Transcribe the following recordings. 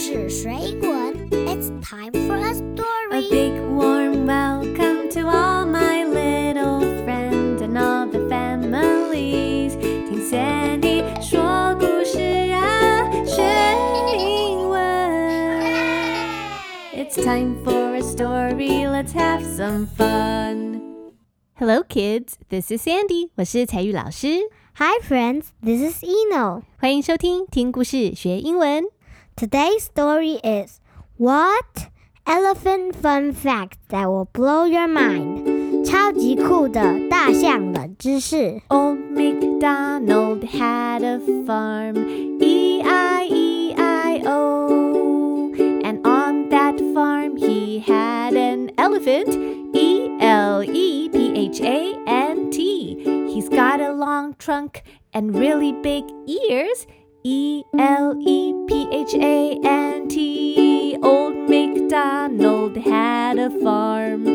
事水滚，It's time for a A story. big warm welcome to all my little friends and all the families。听 Sandy 说故事啊，学英文。It's time for a story. Let's have some fun. Hello, kids. This is Sandy. 我是彩玉老师， Hi friends, this is Eno. 欢迎收听听故事学英文。 Today's story is What Elephant Fun Fact That Will Blow Your Mind？超级酷的大象冷知识。 Old MacDonald had a farm, E I E I O. And on that farm he had an elephant, E L E P H A N T. He's got a long trunk and really big ears, E L E P H A N T. Old MacDonald had a farm,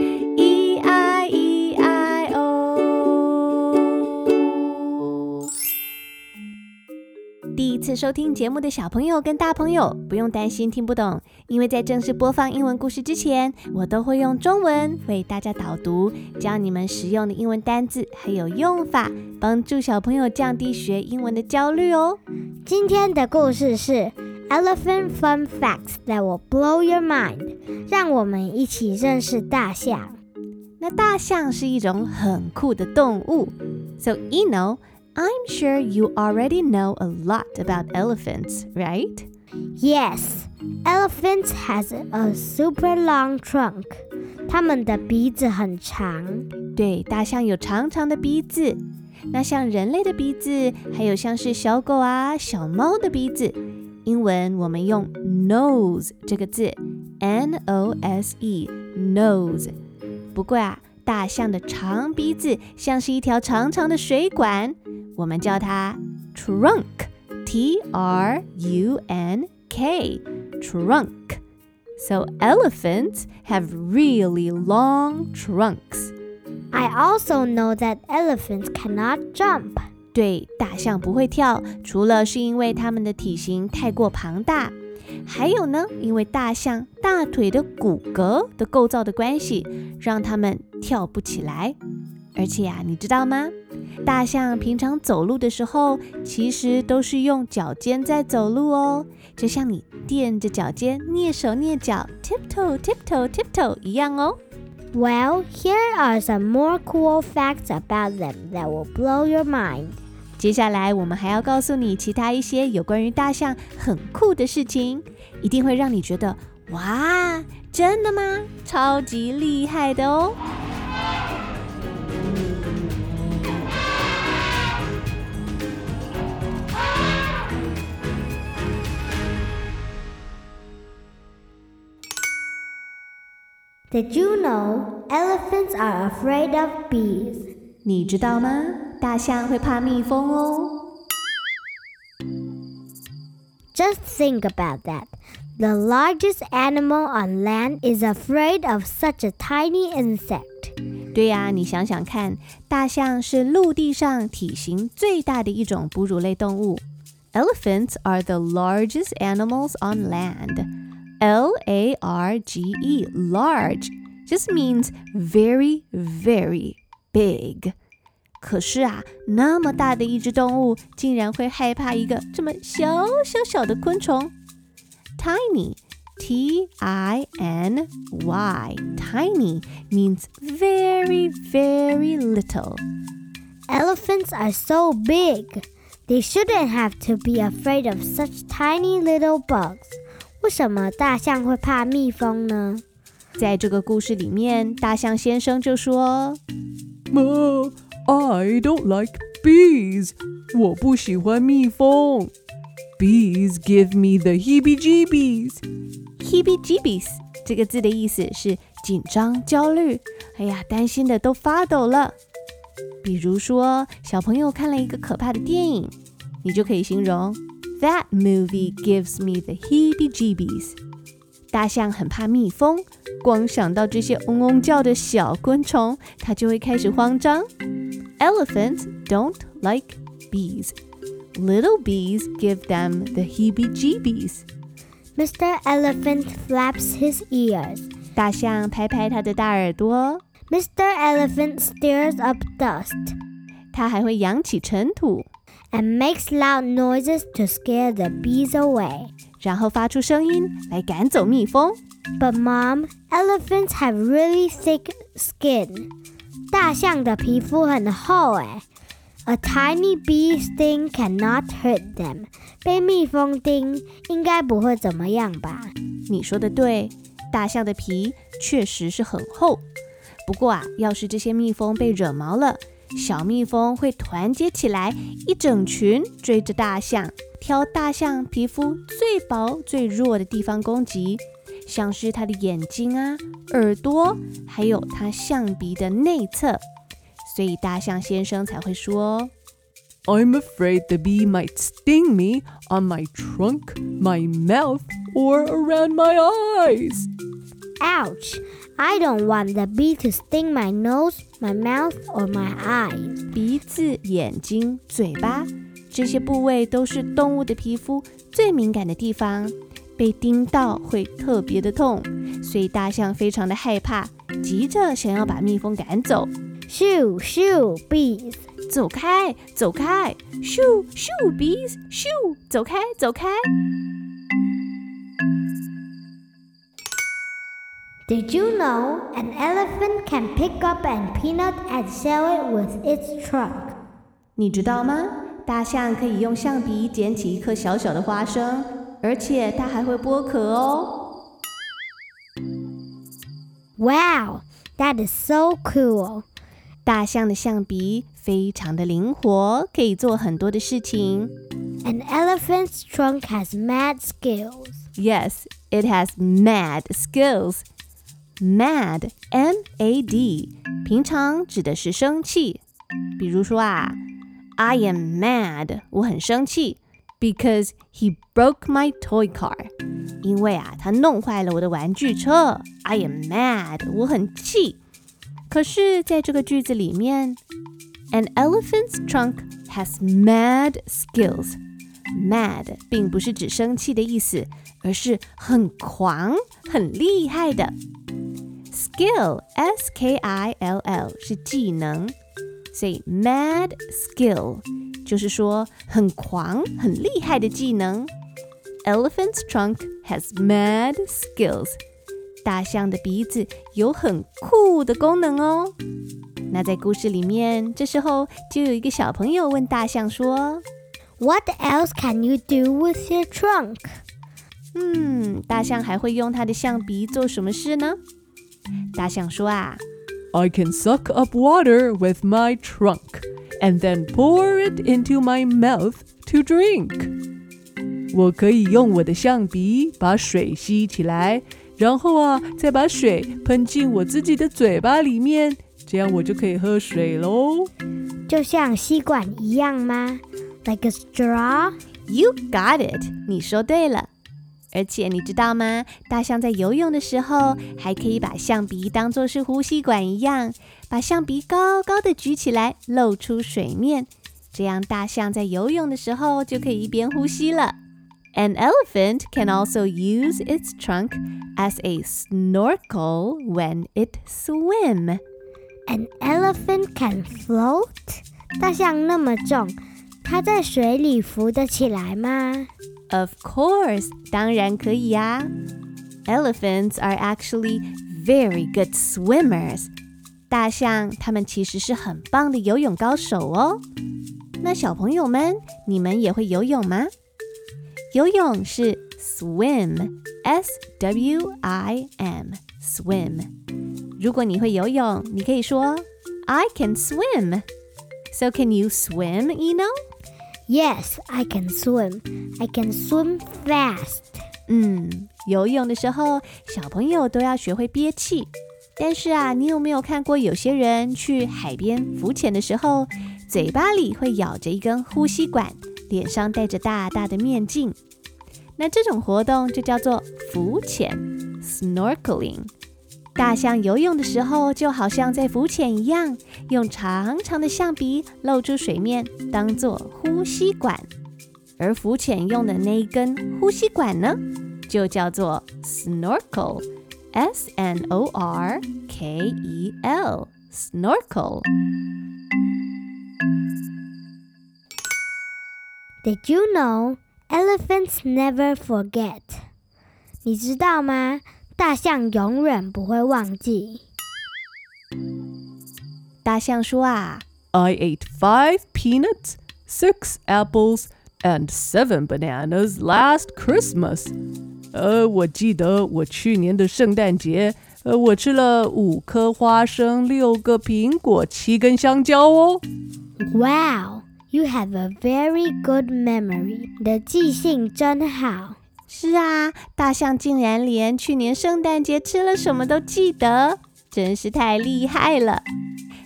次收听节目的小朋友跟大朋友不用担心听不懂，因为在正式播放英文故事之前，我都会用中文为大家导读，教你们实用的英文单字还有用法，帮助小朋友降低学英文的焦虑哦。今天的故事是 Elephant Fun Facts That Will Blow Your Mind，让我们一起认识大象。那大象是一种很酷的动物，so you know。I'm sure you already know a lot about elephants, right? Yes, elephants has a super long trunk. 它们的鼻子很长。对，大象有长长的鼻子。那像人类的鼻子，还有像是小狗啊、小猫的鼻子，英文我们用 nose 这个字，n o s e nose。不过啊，大象的长鼻子像是一条长长的水管， 我们叫它 trunk，t r u n k trunk。So elephants have really long trunks. I also know that elephants cannot jump. 对，大象不会跳，除了是因为它们的体型太过庞大，还有呢，因为大象大腿的骨骼的构造的关系，让它们跳不起来。 而且啊、你知道吗？大象平常走路的时候，其实都是用脚尖在走路哦，就像你垫着脚尖、蹑手蹑脚、tiptoe tiptoe tiptoe 一样哦。Well, here are some more cool facts about them that will blow your mind. 接下来，我们还要告诉你其他一些有关于大象很酷的事情，一定会让你觉得哇，真的吗？超级厉害的哦！Did you know elephants are afraid of bees? 你知道吗？大象会怕蜜蜂哦。 Just think about that. The largest animal on land is afraid of such a tiny insect. 对呀、你想想看，大象是陆地上体型最大的一种哺乳类动物。Elephants are the largest animals on land. L A R G E, large, just means very, very big. 可是啊，那么大的一只动物，竟然会害怕一个这么小小小的昆虫？Tiny, T I N Y, tiny means very, very little. Elephants are so big. They shouldn't have to be afraid of such tiny little bugs. 为什么大象会怕蜜蜂呢？在这个故事里面，大象先生就说 Ma, I don't like bees. 我不喜欢蜜蜂。Bees give me the heebie-jeebies. “heebie-jeebies” 这个字的意思是紧张、焦虑，哎呀，担心的都发抖了。比如说，小朋友看了一个可怕的电影，你就可以形容 That movie gives me the heebie-jeebies。大象很怕蜜蜂，光想到这些嗡嗡叫的小昆虫，它就会开始慌张。Elephants don't like bees. Little bees give them the heebie-jeebies. Mr. Elephant flaps his ears. 大象拍拍它的大耳朵， Mr. Elephant stirs up dust 它还会扬起尘土， and makes loud noises to scare the bees away. 然后发出声音来赶走蜜蜂。 But mom, elephants have really thick skin. 大象的皮肤很厚诶。A tiny bee sting cannot hurt them. 被蜜蜂叮应该不会怎么样吧？你说的对，大象的皮确实是很厚。不过啊，要是这些蜜蜂被惹毛了， 小蜜蜂会团结起来，一整群追着大象，挑大象皮肤最薄、最弱的地方攻击，像是它的眼睛啊、耳朵，还有它象鼻的内侧。所以大象先生才会说 I'm afraid the bee might sting me on my trunk, my mouth, or around my eyes. Ouch! I don't want the bee to sting my nose, my mouth, or my eyes. 鼻子、眼睛、嘴巴这些部位都是动物的皮肤最敏感的地方，被叮到会特别的痛，所以大象非常的害怕，急着想要把蜜蜂赶走。Shoo, shoo, bees. 走开，走开！！Shoo shoo bees，shoo，，走开，走开！Did you know an elephant can pick up an peanut and sell it with its trunk? 你知道吗？大象可以用象鼻捡起一颗小小的花生，而且它还会剥壳哦。 Wow, that is so cool. 大象的象鼻非常的灵活，可以做很多的事情。 An elephant's trunk has mad skills. Yes, it has mad skills. Mad, M-A-D，平常指的是生气。比如说啊，I am mad，我很生气，because he broke my toy car。因为啊，他弄坏了我的玩具车。I am mad，我很气。可是，在这个句子里面，An elephant's trunk has mad skills。 Mad 并不是指生气的意思，而是很狂、很厉害的。Skill S K I L L 是技能，所以 mad skill 就是说很狂、很厉害的技能。Elephant's trunk has mad skills。大象的鼻子有很酷的功能哦。那在故事里面，这时候就有一个小朋友问大象说 What else can you do with your trunk?：“ 嗯，大象还会用它的象鼻做什么事呢？”大象说：“啊， I can suck up water with my trunk and then pour it into my mouth to drink. 我可以用我的象鼻把水吸起来，然后啊，再把水喷进我自己的嘴巴里面，这样我就可以喝水喽。就像吸管一样吗 ？Like a straw? You got it，你说对了。而且你知道吗？大象在游泳的时候，还可以把象鼻当作是呼吸管一样，把象鼻高高的举起来，露出水面，这样大象在游泳的时候就可以一边呼吸了。An elephant can also use its trunk as a snorkel when it swim. An elephant can float? 大象那么重， 它在水里浮得起来吗？ Of course，当然可以呀。Elephants are actually very good swimmers。大象它们其实是很棒的游泳高手哦。那小朋友们，你们也会游泳吗？游泳是 swim，s w i m，swim。如果你会游泳，你可以说 I can swim。So can you swim, Eno? Yes, I can swim. I can swim fast. 嗯，游泳的时候，小朋友都要学会憋气。但是啊，你有没有看过有些人去海边浮潜的时候，嘴巴里会咬着一根呼吸管，脸上戴着大大的面镜？那这种活动就叫做浮潜 （snorkeling）。大象游泳的时候，就好像在浮潜一样，用长长的象鼻露出水面，当做呼吸管。而浮潜用的那一根呼吸管呢，就叫做 snorkel，s n o r k e l，snorkel。Did you know elephants never forget？你知道吗？大象永远不会忘记。大象说啊，I ate five peanuts, six apples, and seven bananas last Christmas. 呃，我记得我去年的圣诞节，呃，我吃了五颗花生，六个苹果，七根香蕉哦。Wow, you have a very good memory. 你的记性真好。是啊，大象竟然连去年圣诞节吃了什么都记得，真是太厉害了。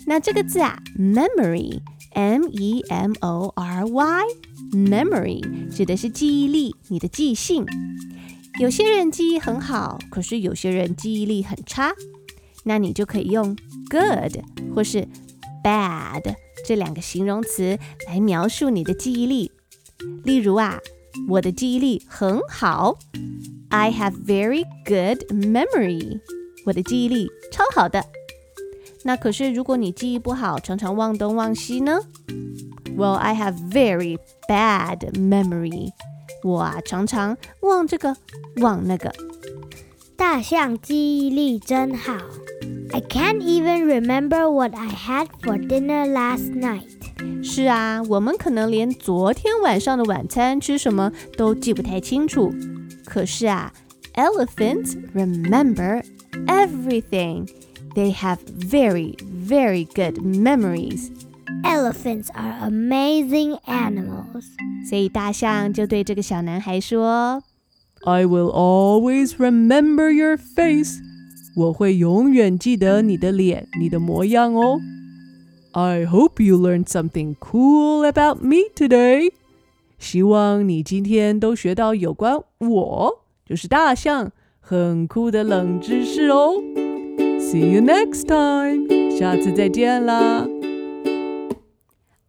那这个字啊，memory，m e m o r y，memory 指的是记忆力，你的记性。有些人记忆很好，可是有些人记忆力很差，那你就可以用 good 或是 bad 这两个形容词来描述你的记忆力。例如啊，我的记忆力很好，I have very good memory。我的记忆力超好的。那可是如果你记忆不好，常常忘东忘西呢？Well, I have very bad memory。我啊，常常忘这个忘那个。大象记忆力真好。I can't even remember what I had for dinner last night. 是啊，我们可能连昨天晚上的晚餐吃什么都记不太清楚。可是啊，elephants remember everything. They have very, very good memories. Elephants are amazing animals. 所以大象就对这个小男孩说 I will always remember your face. 我会永远记得你的脸，你的模样哦。 I hope you learned something cool about me today. 希望你今天都学到有关我，就是大象，很酷的冷知识哦。See you next time. 下次再见啦。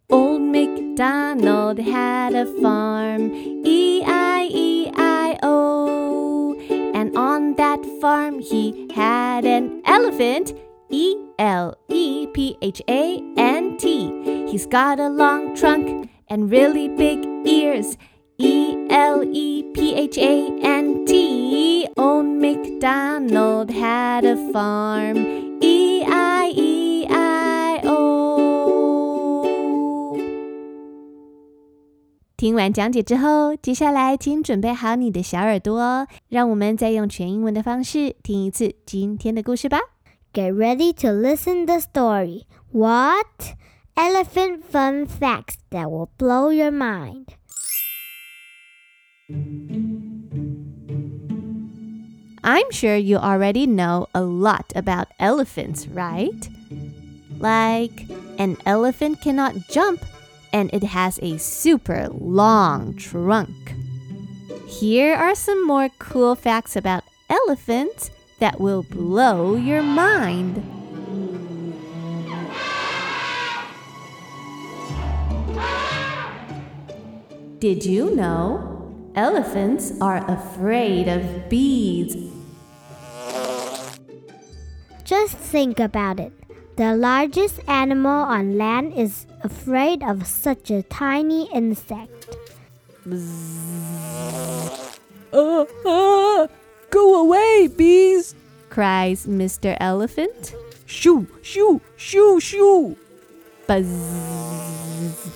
Old MacDonald had a farm, E I E I O. And on that farm he had an elephant, E L E P H A N T. He's got a long trunk and really big ears, E L E P H A N T. Old MacDonald had a farm, E I E I O. 听完讲解之后，接下来请准备好你的小耳朵哦，让我们再用全英文的方式听一次今天的故事吧。 Get ready to listen the story. What? Elephant fun facts that will blow your mind. I'm sure you already know a lot about elephants, right? Like, an elephant cannot jump and it has a super long trunk. Here are some more cool facts about elephants that will blow your mind. Did you know elephants are afraid of bees? Just think about it. The largest animal on land is afraid of such a tiny insect. Uh, uh, go away, bees! cries Mr. Elephant. Shoo, shoo, shoo, shoo! Buzz,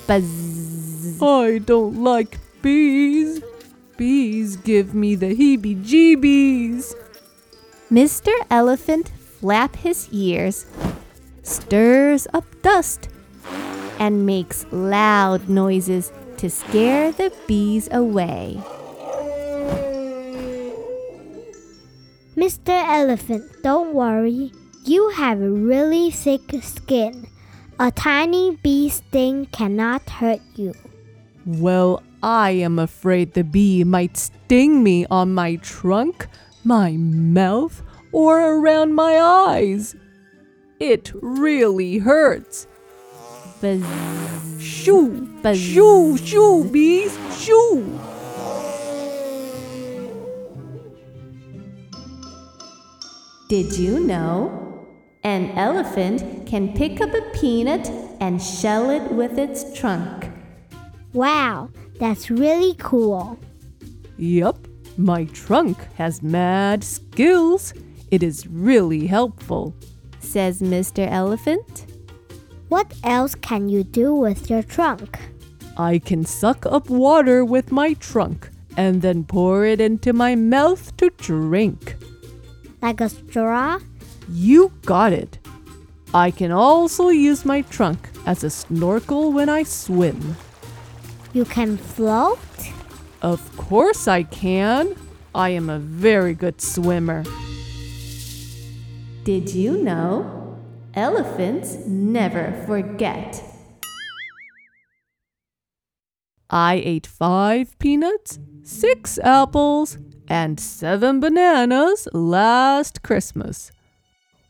buzz. I don't like bees. Bees give me the heebie jeebies. Mr. Elephant flap his ears, stirs up dust, and makes loud noises to scare the bees away. Mr. Elephant, don't worry. You have a really thick skin. A tiny bee sting cannot hurt you. Well, I am afraid the bee might sting me on my trunk, my mouth, or around my eyes. It really hurts. Buzz, Shoo, Buzz. shoo, shoo, bees, shoo. Did you know? An elephant can pick up a peanut and shell it with its trunk. Wow, that's really cool. Yup, my trunk has mad skills. It is really helpful. Says Mr. Elephant. What else can you do with your trunk? I can suck up water with my trunk and then pour it into my mouth to drink. Like a straw? You got it. I can also use my trunk as a snorkel when I swim. You can float? Of course I can. I am a very good swimmer. Did you know? Elephants never forget. I ate five peanuts, six apples, and seven bananas last Christmas.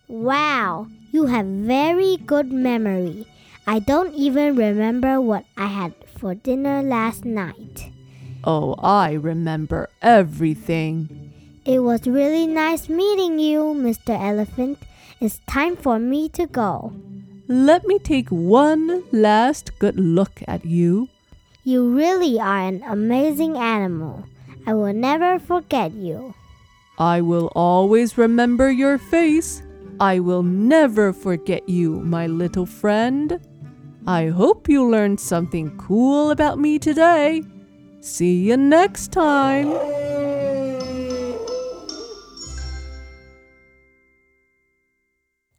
Wow, you have very good memory. I don't even remember what I had for dinner last night. Oh, I remember everything. It was really nice meeting you, Mr. Elephant. It's time for me to go. Let me take one last good look at you. You really are an amazing animal. I will never forget you. I will always remember your face. I will never forget you, my little friend. I hope you learned something cool about me today. See you next time.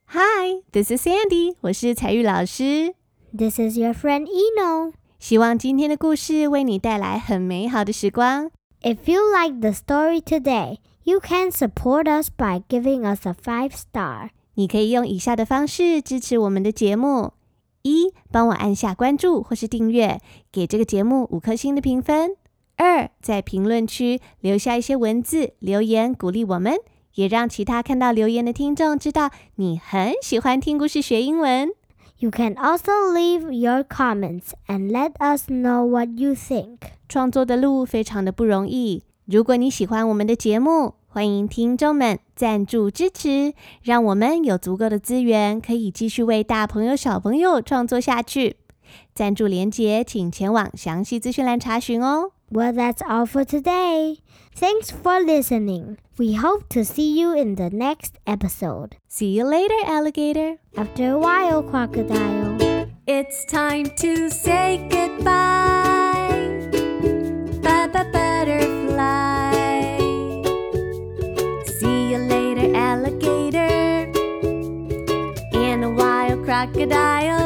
Hi, this is Sandy，我是彩玉老师。 This is your friend Eno. 希望今天的故事为你带来很美好的时光。 If you like the story today, you can support us by giving us a five star. 你可以用以下的方式支持我们的节目：一、帮我按下关注或是订阅，给这个节目五颗星的评分；二、在评论区留下一些文字留言鼓励我们，也让其他看到留言的听众知道你很喜欢听故事学英文。 You can also leave your comments and let us know what you think. 创作的路非常的不容易。如果你喜欢我们的节目，欢迎听众们赞助支持，让我们有足够的资源，可以继续为大朋友、小朋友创作下去。赞助连接请前往详细资讯栏查询哦。Well, that's all for today. Thanks for listening. We hope to see you in the next episode. See you later, alligator. After a while, crocodile. It's time to say goodbye. Crocodile.